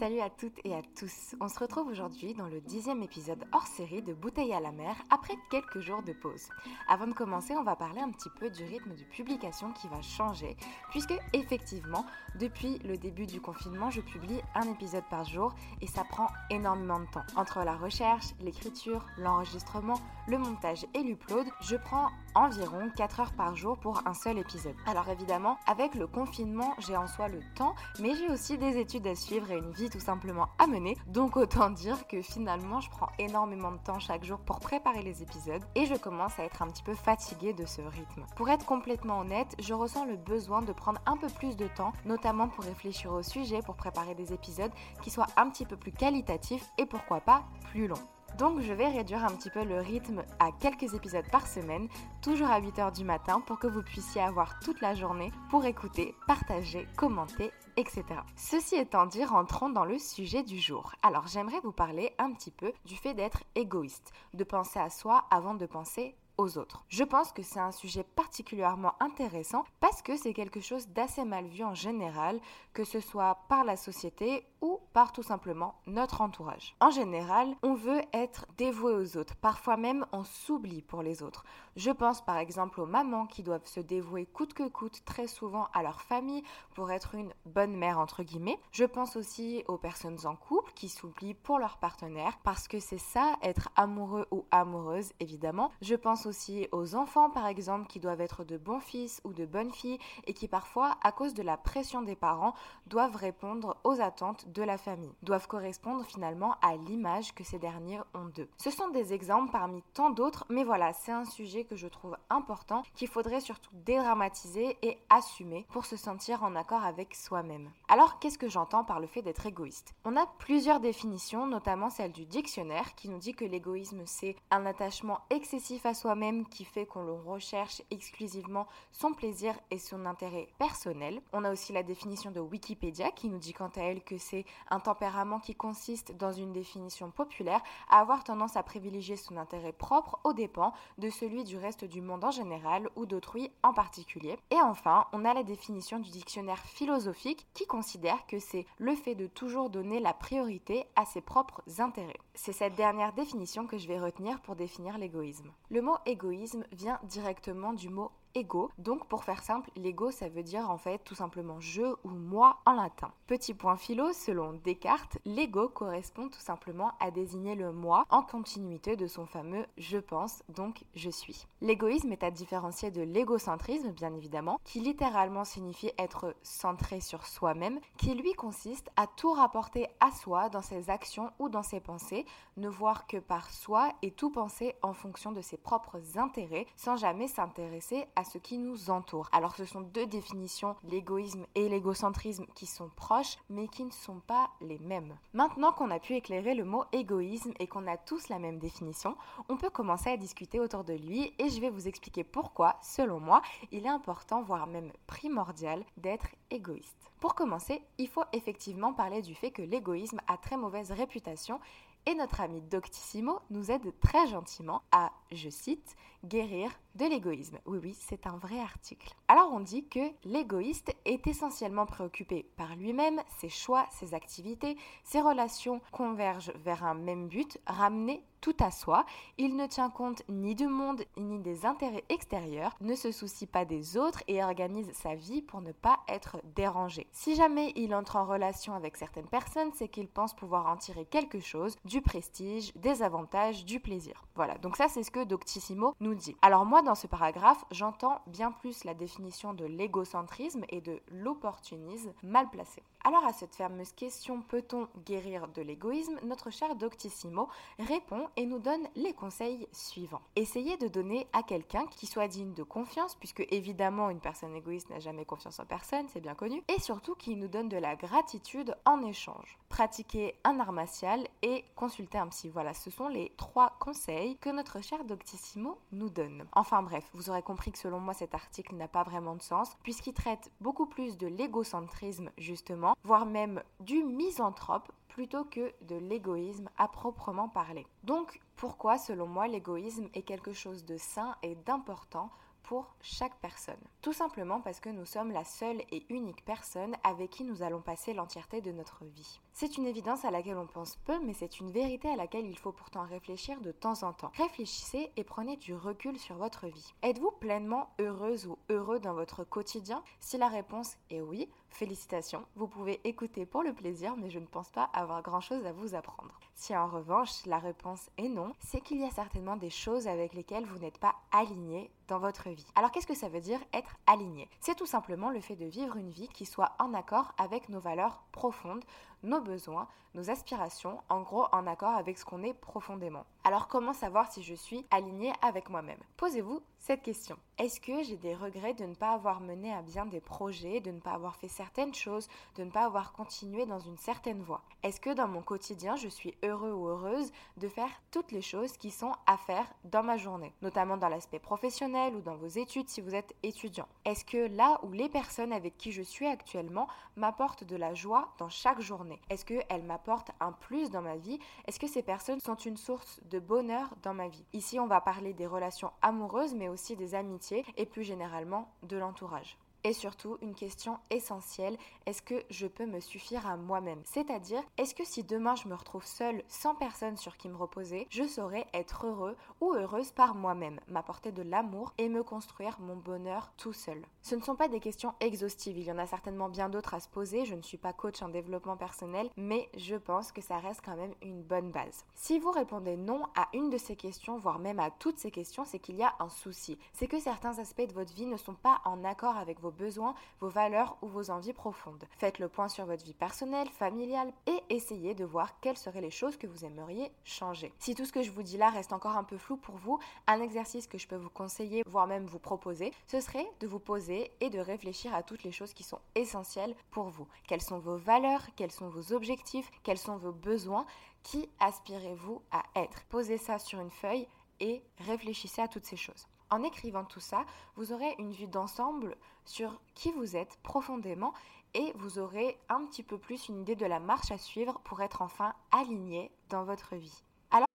Salut à toutes et à tous. On se retrouve aujourd'hui dans le dixième épisode hors série de Bouteille à la mer après quelques jours de pause. Avant de commencer, on va parler un petit peu du rythme de publication qui va changer, puisque effectivement, depuis le début du confinement, je publie un épisode par jour et ça prend énormément de temps. Entre la recherche, l'écriture, l'enregistrement, le montage et l'upload, je prends environ 4 heures par jour pour un seul épisode. Alors évidemment, avec le confinement, j'ai en soi le temps, mais j'ai aussi des études à suivre et une vie tout simplement à. Donc autant dire que finalement, je prends énormément de temps chaque jour pour préparer les épisodes et je commence à être un petit peu fatiguée de ce rythme. Pour être complètement honnête, je ressens le besoin de prendre un peu plus de temps, notamment pour réfléchir au sujet, pour préparer des épisodes qui soient un petit peu plus qualitatifs et pourquoi pas plus longs. Donc je vais réduire un petit peu le rythme à quelques épisodes par semaine, toujours à 8h du matin pour que vous puissiez avoir toute la journée pour écouter, partager, commenter, etc. Ceci étant dit, rentrons dans le sujet du jour. Alors j'aimerais vous parler un petit peu du fait d'être égoïste, de penser à soi avant de penser autres. Je pense que c'est un sujet particulièrement intéressant parce que c'est quelque chose d'assez mal vu en général, que ce soit par la société ou par tout simplement notre entourage. En général, on veut être dévoué aux autres, parfois même on s'oublie pour les autres. Je pense par exemple aux mamans qui doivent se dévouer coûte que coûte très souvent à leur famille pour être une bonne mère entre guillemets. Je pense aussi aux personnes en couple qui s'oublient pour leur partenaire parce que c'est ça être amoureux ou amoureuse évidemment. Je pense aussi aux enfants par exemple qui doivent être de bons fils ou de bonnes filles et qui parfois à cause de la pression des parents doivent répondre aux attentes de la famille, doivent correspondre finalement à l'image que ces derniers ont d'eux. Ce sont des exemples parmi tant d'autres mais voilà c'est un sujet que je trouve important, qu'il faudrait surtout dédramatiser et assumer pour se sentir en accord avec soi-même. Alors qu'est-ce que j'entends par le fait d'être égoïste? On a plusieurs définitions, notamment celle du dictionnaire qui nous dit que l'égoïsme c'est un attachement excessif à soi-même qui fait qu'on le recherche exclusivement son plaisir et son intérêt personnel. On a aussi la définition de Wikipédia qui nous dit quant à elle que c'est un tempérament qui consiste dans une définition populaire à avoir tendance à privilégier son intérêt propre aux dépens de celui du reste du monde en général ou d'autrui en particulier. Et enfin, on a la définition du dictionnaire philosophique qui considère que c'est le fait de toujours donner la priorité à ses propres intérêts. C'est cette dernière définition que je vais retenir pour définir l'égoïsme. Le mot égoïsme vient directement du mot ego. Donc pour faire simple, l'ego ça veut dire en fait tout simplement je ou moi en latin. Petit point philo, selon Descartes, l'ego correspond tout simplement à désigner le moi en continuité de son fameux je pense, donc je suis. L'égoïsme est à différencier de l'égocentrisme bien évidemment, qui littéralement signifie être centré sur soi-même, qui lui consiste à tout rapporter à soi dans ses actions ou dans ses pensées, ne voir que par soi et tout penser en fonction de ses propres intérêts sans jamais s'intéresser à ce qui nous entoure. Alors ce sont deux définitions, l'égoïsme et l'égocentrisme, qui sont proches mais qui ne sont pas les mêmes. Maintenant qu'on a pu éclairer le mot égoïsme et qu'on a tous la même définition, on peut commencer à discuter autour de lui et je vais vous expliquer pourquoi, selon moi, il est important, voire même primordial, d'être égoïste. Pour commencer, il faut effectivement parler du fait que l'égoïsme a très mauvaise réputation et notre ami Doctissimo nous aide très gentiment à, je cite, guérir de l'égoïsme. Oui, oui, c'est un vrai article. Alors on dit que l'égoïste est essentiellement préoccupé par lui-même, ses choix, ses activités, ses relations convergent vers un même but, ramener tout à soi. Il ne tient compte ni du monde ni des intérêts extérieurs, ne se soucie pas des autres et organise sa vie pour ne pas être dérangé. Si jamais il entre en relation avec certaines personnes, c'est qu'il pense pouvoir en tirer quelque chose, du prestige, des avantages, du plaisir. Voilà, donc ça c'est ce que Doctissimo nous dit. Alors moi dans ce paragraphe, j'entends bien plus la définition de l'égocentrisme et de l'opportunisme mal placé. Alors à cette fameuse question peut-on guérir de l'égoïsme, notre cher Doctissimo répond et nous donne les conseils suivants. Essayez de donner à quelqu'un qui soit digne de confiance, puisque évidemment une personne égoïste n'a jamais confiance en personne, c'est bien connu, et surtout qui nous donne de la gratitude en échange. Pratiquer un art martial et consulter un psy. Voilà, ce sont les trois conseils que notre cher Doctissimo nous donne. Enfin bref, vous aurez compris que selon moi cet article n'a pas vraiment de sens, puisqu'il traite beaucoup plus de l'égocentrisme justement voire même du misanthrope plutôt que de l'égoïsme à proprement parler. Donc pourquoi selon moi l'égoïsme est quelque chose de sain et d'important pour chaque personne? Tout simplement parce que nous sommes la seule et unique personne avec qui nous allons passer l'entièreté de notre vie. C'est une évidence à laquelle on pense peu, mais c'est une vérité à laquelle il faut pourtant réfléchir de temps en temps. Réfléchissez et prenez du recul sur votre vie. Êtes-vous pleinement heureuse ou heureux dans votre quotidien? Si la réponse est oui, félicitations, vous pouvez écouter pour le plaisir, mais je ne pense pas avoir grand-chose à vous apprendre. Si en revanche la réponse est non, c'est qu'il y a certainement des choses avec lesquelles vous n'êtes pas aligné dans votre vie. Alors qu'est-ce que ça veut dire être aligné? C'est tout simplement le fait de vivre une vie qui soit en accord avec nos valeurs profondes, nos besoins, nos aspirations, en gros en accord avec ce qu'on est profondément. Alors comment savoir si je suis aligné avec moi-même? Posez-vous cette question. Est-ce que j'ai des regrets de ne pas avoir mené à bien des projets, de ne pas avoir fait certaines choses, de ne pas avoir continué dans une certaine voie? Est-ce que dans mon quotidien, je suis heureux ou heureuse de faire toutes les choses qui sont à faire dans ma journée, notamment dans l'aspect professionnel ou dans vos études si vous êtes étudiant. Est-ce que là où les personnes avec qui je suis actuellement m'apportent de la joie dans chaque journée? Est-ce qu'elles m'apportent un plus dans ma vie? Est-ce que ces personnes sont une source de bonheur dans ma vie Ici, on va parler des relations amoureuses, mais aussi des amitiés et plus généralement de l'entourage. Et surtout, une question essentielle, est-ce que je peux me suffire à moi-même? C'est-à-dire, est-ce que si demain je me retrouve seule, sans personne sur qui me reposer, je saurais être heureux ou heureuse par moi-même, m'apporter de l'amour et me construire mon bonheur tout seul? Ce ne sont pas des questions exhaustives, il y en a certainement bien d'autres à se poser, je ne suis pas coach en développement personnel, mais je pense que ça reste quand même une bonne base. Si vous répondez non à une de ces questions, voire même à toutes ces questions, c'est qu'il y a un souci. C'est que certains aspects de votre vie ne sont pas en accord avec vos besoins, vos valeurs ou vos envies profondes. Faites le point sur votre vie personnelle, familiale et essayez de voir quelles seraient les choses que vous aimeriez changer. Si tout ce que je vous dis là reste encore un peu flou pour vous, un exercice que je peux vous conseiller, voire même vous proposer, ce serait de vous poser et de réfléchir à toutes les choses qui sont essentielles pour vous. Quelles sont vos valeurs, quels sont vos objectifs, quels sont vos besoins, qui aspirez-vous à être? Posez ça sur une feuille et réfléchissez à toutes ces choses. En écrivant tout ça, vous aurez une vue d'ensemble sur qui vous êtes profondément et vous aurez un petit peu plus une idée de la marche à suivre pour être enfin aligné dans votre vie. Alors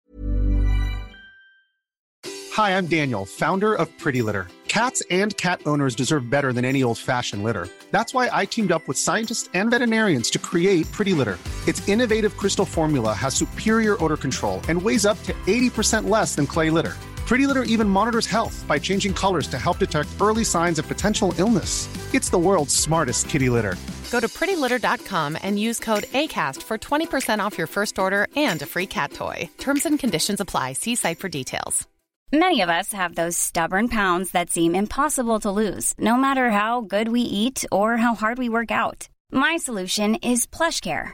Hi, I'm Daniel, founder of Pretty Litter. Cats and cat owners deserve better than any old-fashioned litter. That's why I teamed up with scientists and veterinarians to create Pretty Litter. Its innovative crystal formula has superior odor control and weighs up to 80% less than clay litter. Pretty Litter even monitors health by changing colors to help detect early signs of potential illness. It's the world's smartest kitty litter. Go to prettylitter.com and use code ACAST for 20% off your first order and a free cat toy. Terms and conditions apply. See site for details. Many of us have those stubborn pounds that seem impossible to lose, no matter how good we eat or how hard we work out. My solution is PlushCare.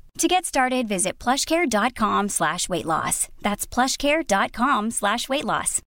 To get started, visit plushcare.com slash weight loss. That's plushcare.com slash weight loss.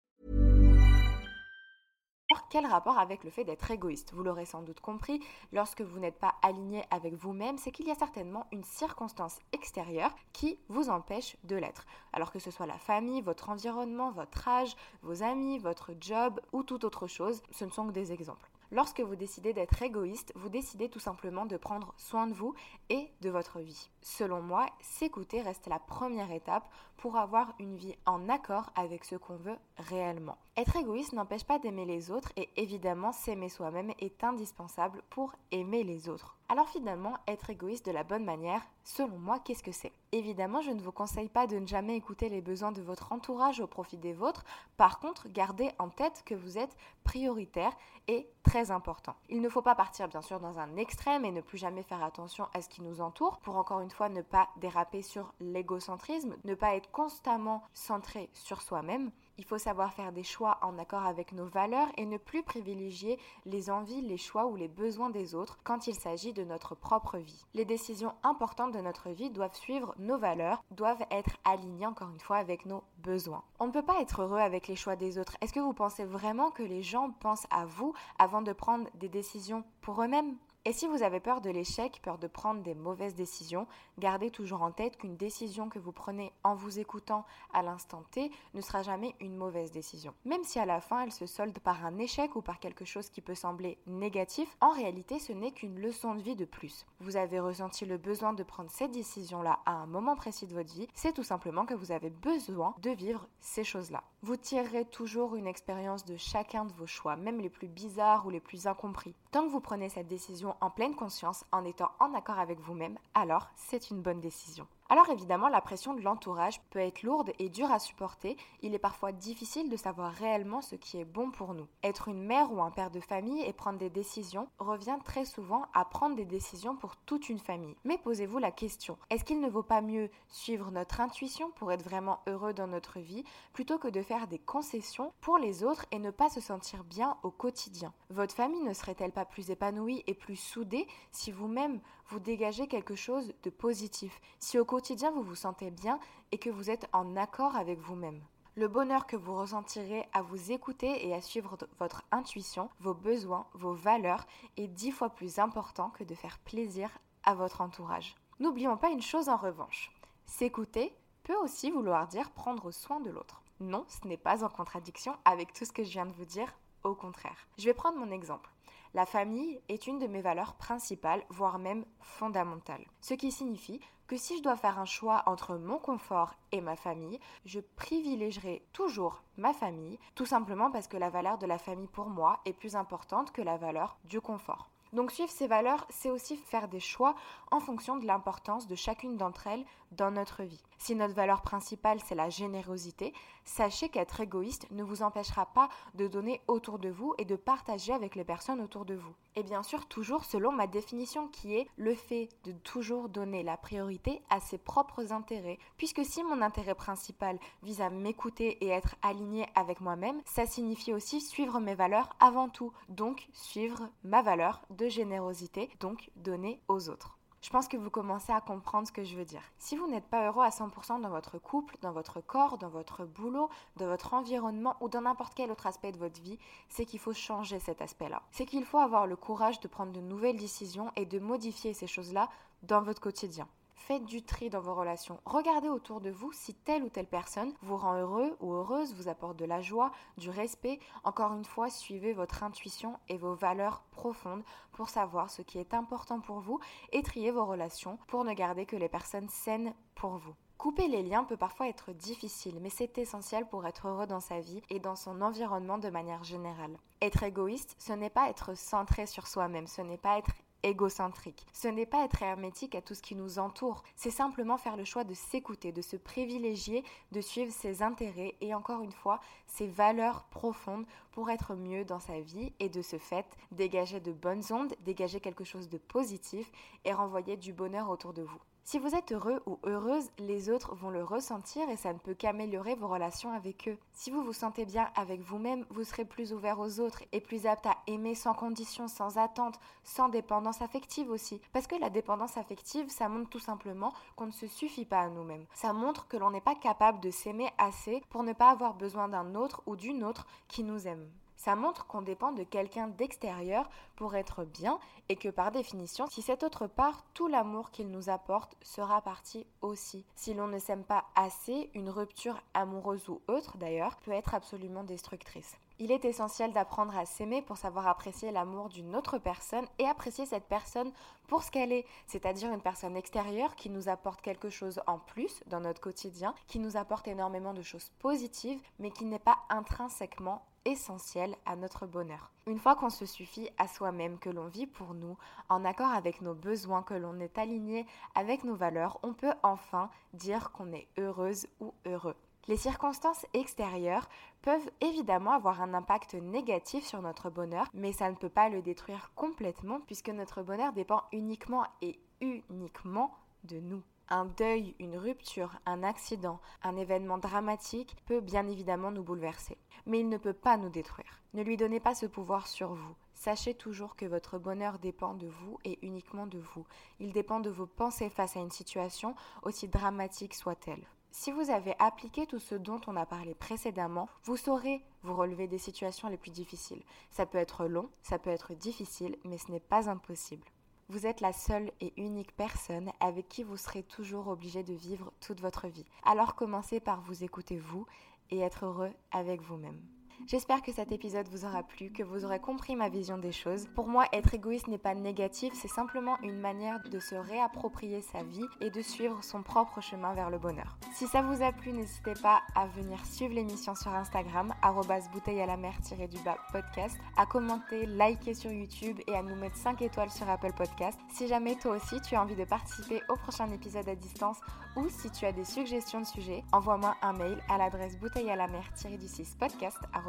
Quel rapport avec le fait d'être égoïste? Vous l'aurez sans doute compris, lorsque vous n'êtes pas aligné avec vous-même, c'est qu'il y a certainement une circonstance extérieure qui vous empêche de l'être. Alors que ce soit la famille, votre environnement, votre âge, vos amis, votre job ou toute autre chose, ce ne sont que des exemples. Lorsque vous décidez d'être égoïste, vous décidez tout simplement de prendre soin de vous et de votre vie. Selon moi, s'écouter reste la première étape pour avoir une vie en accord avec ce qu'on veut réellement. Être égoïste n'empêche pas d'aimer les autres et évidemment s'aimer soi-même est indispensable pour aimer les autres. Alors finalement, être égoïste de la bonne manière, selon moi, qu'est-ce que c'est? Évidemment, je ne vous conseille pas de ne jamais écouter les besoins de votre entourage au profit des vôtres. Par contre, gardez en tête que vous êtes prioritaire et très important. Il ne faut pas partir bien sûr dans un extrême et ne plus jamais faire attention à ce qui nous entoure pour encore une fois ne pas déraper sur l'égocentrisme, ne pas être constamment centré sur soi-même. Il faut savoir faire des choix en accord avec nos valeurs et ne plus privilégier les envies, les choix ou les besoins des autres quand il s'agit de notre propre vie. Les décisions importantes de notre vie doivent suivre nos valeurs, doivent être alignées encore une fois avec nos besoins. On ne peut pas être heureux avec les choix des autres. Est-ce que vous pensez vraiment que les gens pensent à vous avant de prendre des décisions pour eux-mêmes? Et si vous avez peur de l'échec, peur de prendre des mauvaises décisions, gardez toujours en tête qu'une décision que vous prenez en vous écoutant à l'instant T ne sera jamais une mauvaise décision. Même si à la fin elle se solde par un échec ou par quelque chose qui peut sembler négatif, en réalité ce n'est qu'une leçon de vie de plus. Vous avez ressenti le besoin de prendre cette décision-là à un moment précis de votre vie, c'est tout simplement que vous avez besoin de vivre ces choses-là. Vous tirerez toujours une expérience de chacun de vos choix, même les plus bizarres ou les plus incompris. Tant que vous prenez cette décision en pleine conscience, en étant en accord avec vous-même, alors c'est une bonne décision. Alors évidemment, la pression de l'entourage peut être lourde et dure à supporter. Il est parfois difficile de savoir réellement ce qui est bon pour nous. Être une mère ou un père de famille et prendre des décisions revient très souvent à prendre des décisions pour toute une famille. Mais posez-vous la question, est-ce qu'il ne vaut pas mieux suivre notre intuition pour être vraiment heureux dans notre vie plutôt que de faire des concessions pour les autres et ne pas se sentir bien au quotidien? Votre famille ne serait-elle pas plus épanouie et plus soudée si vous-même vous dégagez quelque chose de positif, si au quotidien vous vous sentez bien et que vous êtes en accord avec vous-même. Le bonheur que vous ressentirez à vous écouter et à suivre votre intuition, vos besoins, vos valeurs est dix fois plus important que de faire plaisir à votre entourage. N'oublions pas une chose en revanche. S'écouter peut aussi vouloir dire prendre soin de l'autre. Non, ce n'est pas en contradiction avec tout ce que je viens de vous dire, au contraire. Je vais prendre mon exemple. La famille est une de mes valeurs principales, voire même fondamentales. Ce qui signifie que si je dois faire un choix entre mon confort et ma famille, je privilégierai toujours ma famille, tout simplement parce que la valeur de la famille pour moi est plus importante que la valeur du confort. Donc suivre ces valeurs, c'est aussi faire des choix en fonction de l'importance de chacune d'entre elles dans notre vie. Si notre valeur principale, c'est la générosité, sachez qu'être égoïste ne vous empêchera pas de donner autour de vous et de partager avec les personnes autour de vous. Et bien sûr, toujours selon ma définition qui est le fait de toujours donner la priorité à ses propres intérêts. Puisque si mon intérêt principal vise à m'écouter et être aligné avec moi-même, ça signifie aussi suivre mes valeurs avant tout. Donc suivre ma valeur de générosité, donc donner aux autres. Je pense que vous commencez à comprendre ce que je veux dire. Si vous n'êtes pas heureux à 100% dans votre couple, dans votre corps, dans votre boulot, dans votre environnement ou dans n'importe quel autre aspect de votre vie, c'est qu'il faut changer cet aspect-là. C'est qu'il faut avoir le courage de prendre de nouvelles décisions et de modifier ces choses-là dans votre quotidien. Faites du tri dans vos relations. Regardez autour de vous si telle ou telle personne vous rend heureux ou heureuse, vous apporte de la joie, du respect. Encore une fois, suivez votre intuition et vos valeurs profondes pour savoir ce qui est important pour vous et trier vos relations pour ne garder que les personnes saines pour vous. Couper les liens peut parfois être difficile, mais c'est essentiel pour être heureux dans sa vie et dans son environnement de manière générale. Être égoïste, ce n'est pas être centré sur soi-même, ce n'est pas être égocentrique. Ce n'est pas être hermétique à tout ce qui nous entoure, c'est simplement faire le choix de s'écouter, de se privilégier, de suivre ses intérêts et encore une fois ses valeurs profondes pour être mieux dans sa vie et de ce fait dégager de bonnes ondes, dégager quelque chose de positif et renvoyer du bonheur autour de vous. Si vous êtes heureux ou heureuse, les autres vont le ressentir et ça ne peut qu'améliorer vos relations avec eux. Si vous vous sentez bien avec vous-même, vous serez plus ouvert aux autres et plus apte à aimer sans condition, sans attente, sans dépendance affective aussi. Parce que la dépendance affective, ça montre tout simplement qu'on ne se suffit pas à nous-mêmes. Ça montre que l'on n'est pas capable de s'aimer assez pour ne pas avoir besoin d'un autre ou d'une autre qui nous aime. Ça montre qu'on dépend de quelqu'un d'extérieur pour être bien et que par définition, si cette autre part, tout l'amour qu'il nous apporte sera parti aussi. Si l'on ne s'aime pas assez, une rupture amoureuse ou autre d'ailleurs peut être absolument destructrice. Il est essentiel d'apprendre à s'aimer pour savoir apprécier l'amour d'une autre personne et apprécier cette personne pour ce qu'elle est, c'est-à-dire une personne extérieure qui nous apporte quelque chose en plus dans notre quotidien, qui nous apporte énormément de choses positives, mais qui n'est pas intrinsèquement essentiel à notre bonheur. Une fois qu'on se suffit à soi-même, que l'on vit pour nous, en accord avec nos besoins, que l'on est aligné avec nos valeurs, on peut enfin dire qu'on est heureuse ou heureux. Les circonstances extérieures peuvent évidemment avoir un impact négatif sur notre bonheur, mais ça ne peut pas le détruire complètement puisque notre bonheur dépend uniquement et uniquement de nous. Un deuil, une rupture, un accident, un événement dramatique peut bien évidemment nous bouleverser. Mais il ne peut pas nous détruire. Ne lui donnez pas ce pouvoir sur vous. Sachez toujours que votre bonheur dépend de vous et uniquement de vous. Il dépend de vos pensées face à une situation, aussi dramatique soit-elle. Si vous avez appliqué tout ce dont on a parlé précédemment, vous saurez vous relever des situations les plus difficiles. Ça peut être long, ça peut être difficile, mais ce n'est pas impossible. Vous êtes la seule et unique personne avec qui vous serez toujours obligé de vivre toute votre vie. Alors commencez par vous écouter vous et être heureux avec vous-même. J'espère que cet épisode vous aura plu, que vous aurez compris ma vision des choses. Pour moi, être égoïste n'est pas négatif, c'est simplement une manière de se réapproprier sa vie et de suivre son propre chemin vers le bonheur. Si ça vous a plu, n'hésitez pas à venir suivre l'émission sur Instagram, bouteille à la mer du bas podcast, à commenter, liker sur YouTube et à nous mettre 5 étoiles sur Apple Podcast. Si jamais toi aussi tu as envie de participer au prochain épisode à distance ou si tu as des suggestions de sujets, envoie-moi un mail à l'adresse bouteille à la mer du 6 podcast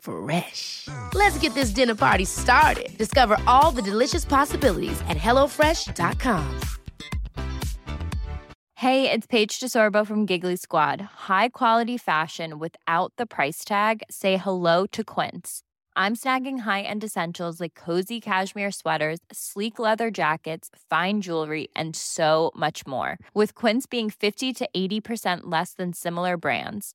Fresh. Let's get this dinner party started. Discover all the delicious possibilities at HelloFresh.com. Hey, it's Paige DeSorbo from Giggly Squad. High quality fashion without the price tag? Say hello to Quince. I'm snagging high end essentials like cozy cashmere sweaters, sleek leather jackets, fine jewelry, and so much more. With Quince being 50 to 80% less than similar brands